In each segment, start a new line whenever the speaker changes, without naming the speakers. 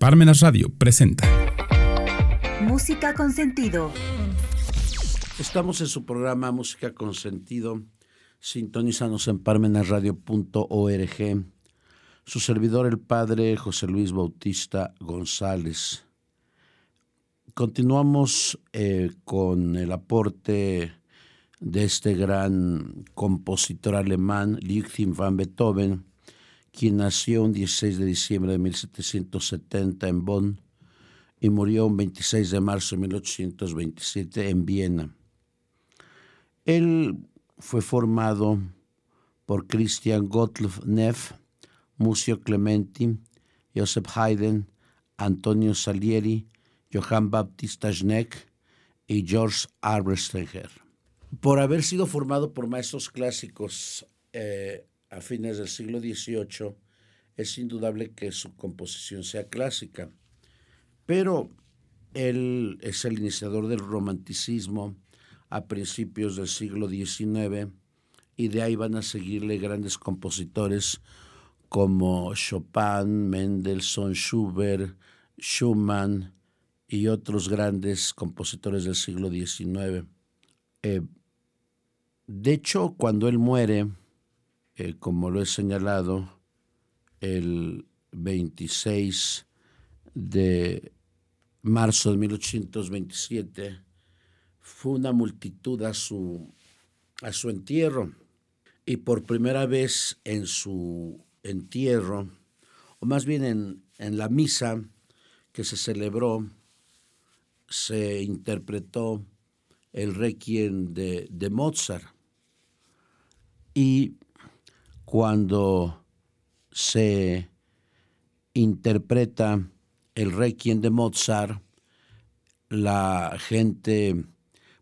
Parmenas Radio presenta
Música con sentido.
Estamos en su programa Música con sentido. Sintonízanos en parmenasradio.org. Su servidor, el padre José Luis Bautista González. Continuamos eh, con el aporte de este gran compositor alemán, Ludwig van Beethoven, quien nació un 16 de diciembre de 1770 en Bonn y murió un 26 de marzo de 1827 en Viena. Él fue formado por Christian Gottlob Neff, Mucio Clementi, Joseph Haydn, Antonio Salieri, Johann Baptista Schneck y George Arbesteger. Por haber sido formado por maestros clásicos eh, a fines del siglo XVIII, es indudable que su composición sea clásica. Pero él es el iniciador del romanticismo a principios del siglo XIX y de ahí van a seguirle grandes compositores como Chopin, Mendelssohn, Schubert, Schumann y otros grandes compositores del siglo XIX. Eh, de hecho, cuando él muere, eh, como lo he señalado, el 26 de marzo de 1827, fue una multitud a su, a su entierro. Y por primera vez en su entierro, o más bien en, en la misa que se celebró, se interpretó el requiem de, de Mozart. Y cuando se interpreta el requiem de Mozart, la gente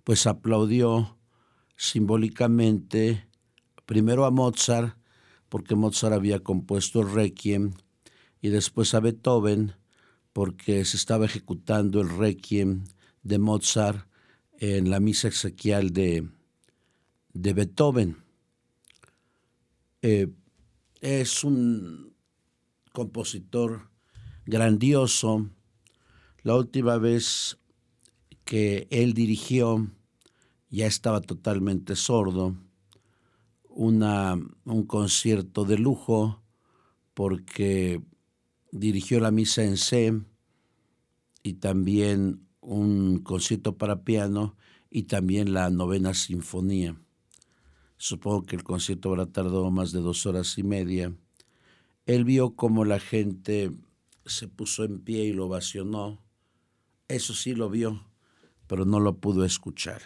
pues aplaudió simbólicamente primero a Mozart, porque Mozart había compuesto el requiem, y después a Beethoven, porque se estaba ejecutando el requiem de Mozart en la misa exequial de, de Beethoven. Eh, es un compositor grandioso. La última vez que él dirigió ya estaba totalmente sordo. Un concierto de lujo porque dirigió la misa en C y también un concierto para piano y también la novena sinfonía. Supongo que el concierto habrá tardado más de dos horas y media. Él vio cómo la gente se puso en pie y lo ovacionó. Eso sí lo vio, pero no lo pudo escuchar.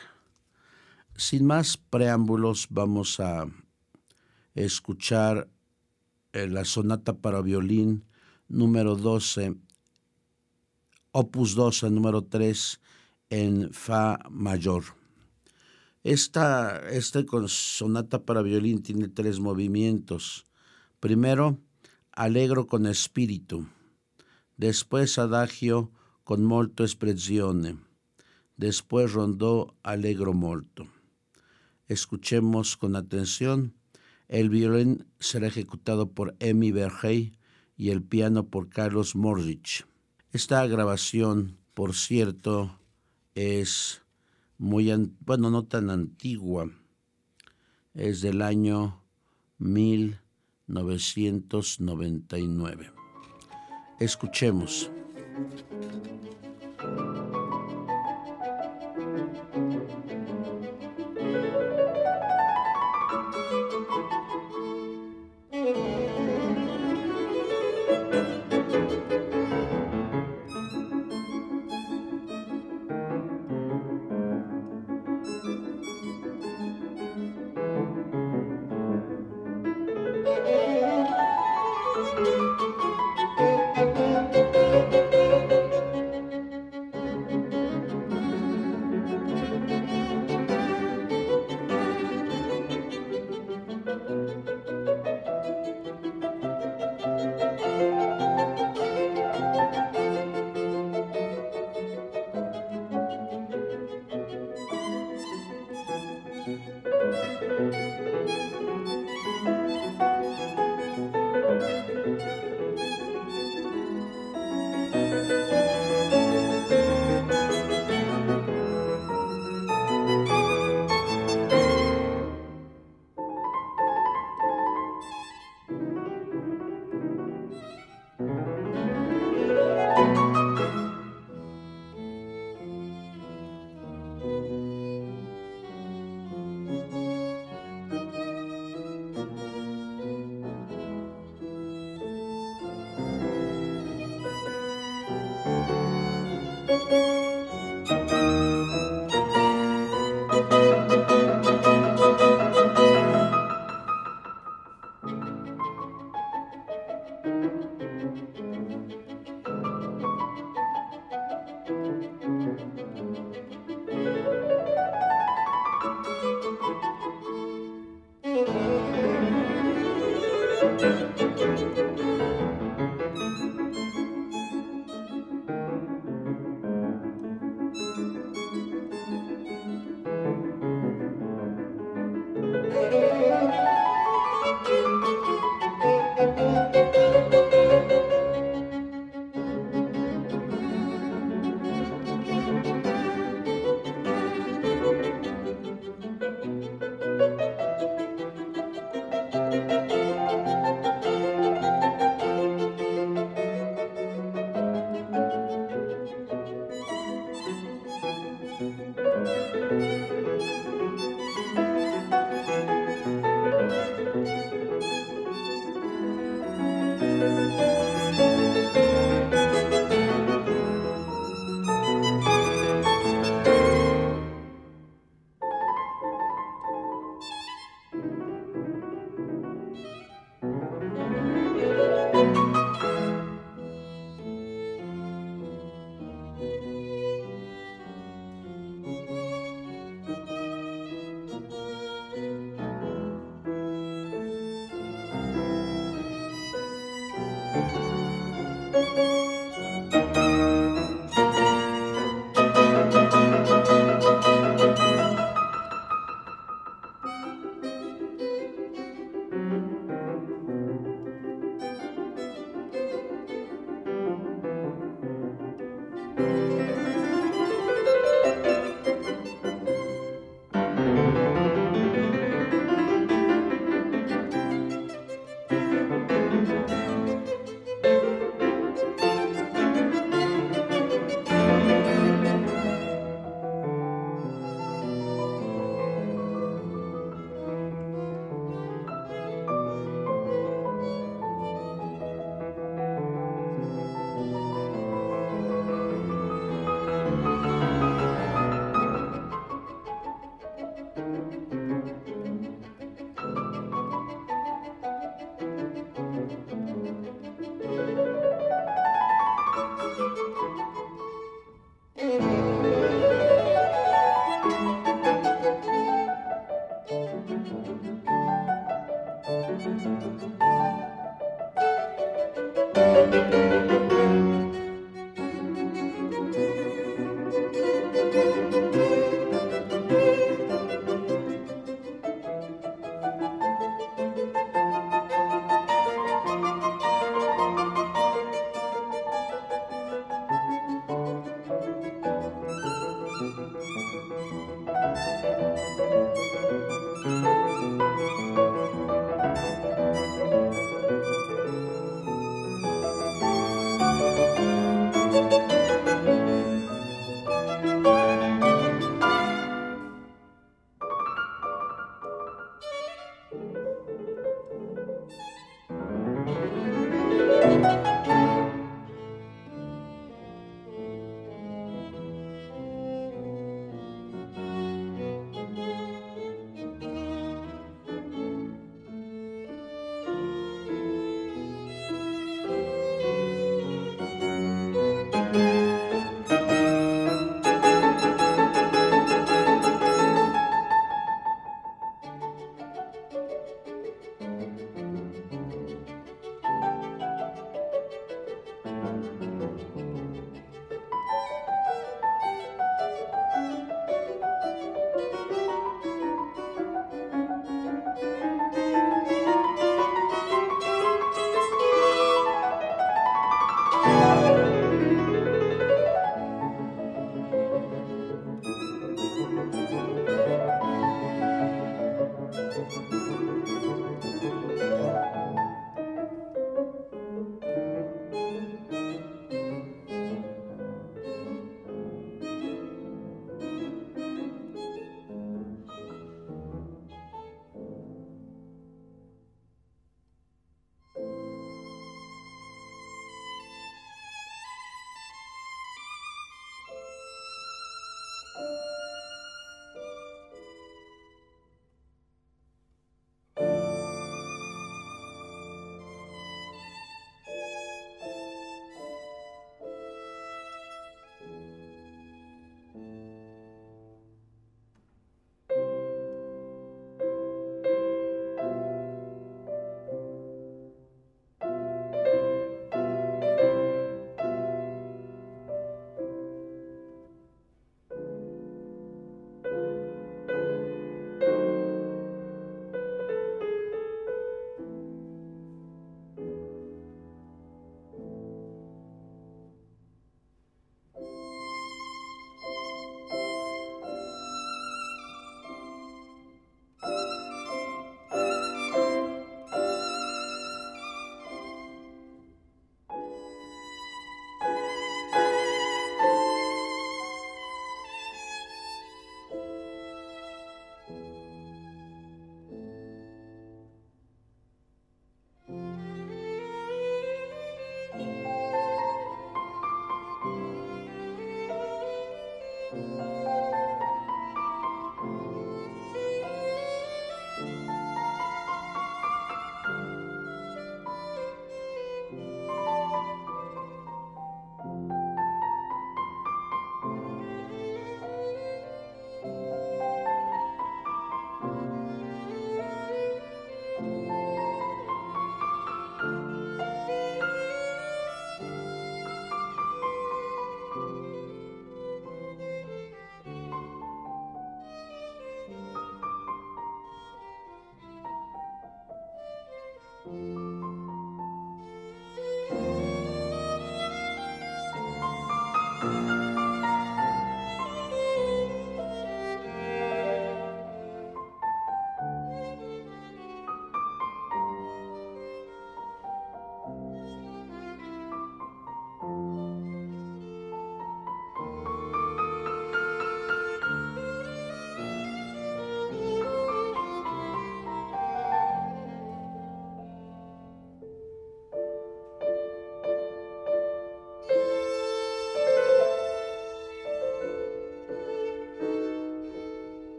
Sin más preámbulos, vamos a escuchar eh, la sonata para violín número 12, opus 12, número 3, en Fa mayor. Esta, esta sonata para violín tiene tres movimientos. Primero, allegro con espíritu. Después, adagio con molto espressione. Después, rondó allegro molto. Escuchemos con atención. El violín será ejecutado por Emi Bergey y el piano por Carlos Morrich. Esta grabación, por cierto, es muy, bueno, no tan antigua, es del año 1999. Escuchemos.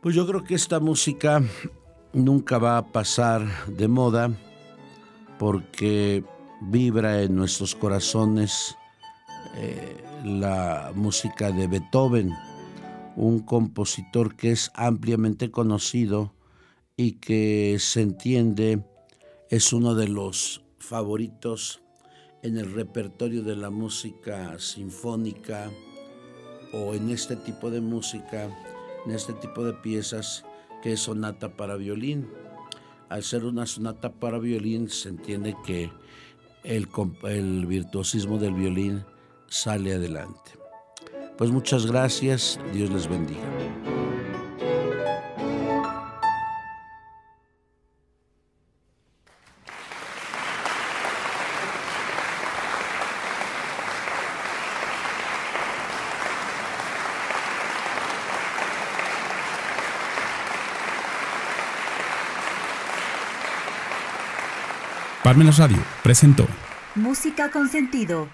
Pues yo creo que esta música nunca va a pasar de moda porque vibra en nuestros corazones eh, la música de Beethoven, un compositor que es ampliamente conocido y que se entiende es uno de los favoritos en el repertorio de la música sinfónica o en este tipo de música en este tipo de piezas que es sonata para violín. Al ser una sonata para violín se entiende que el, el virtuosismo del violín sale adelante. Pues muchas gracias, Dios les bendiga.
Parmenas Radio presentó.
Música con sentido